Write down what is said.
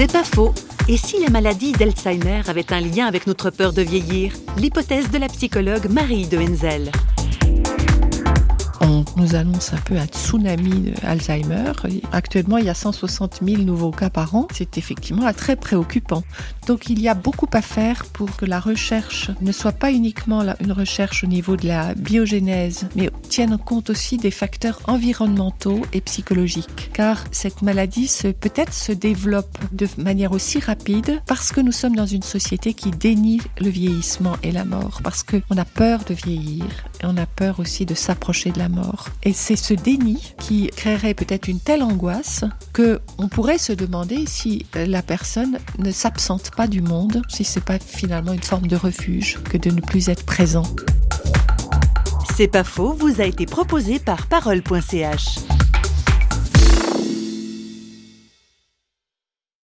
C'est pas faux. Et si la maladie d'Alzheimer avait un lien avec notre peur de vieillir? L'hypothèse de la psychologue Marie de Henzel nous annonce un peu un tsunami d'Alzheimer. Actuellement, il y a 160 000 nouveaux cas par an. C'est effectivement très préoccupant. Donc, il y a beaucoup à faire pour que la recherche ne soit pas uniquement une recherche au niveau de la biogénèse, mais tienne compte aussi des facteurs environnementaux et psychologiques. Car cette maladie peut-être se développe de manière aussi rapide parce que nous sommes dans une société qui dénie le vieillissement et la mort, parce qu'on a peur de vieillir et on a peur aussi de s'approcher de la mort. Et c'est ce déni qui créerait peut-être une telle angoisse que on pourrait se demander si la personne ne s'absente pas du monde, si c'est pas finalement une forme de refuge que de ne plus être présent. C'est pas faux, vous a été proposé par parole.ch.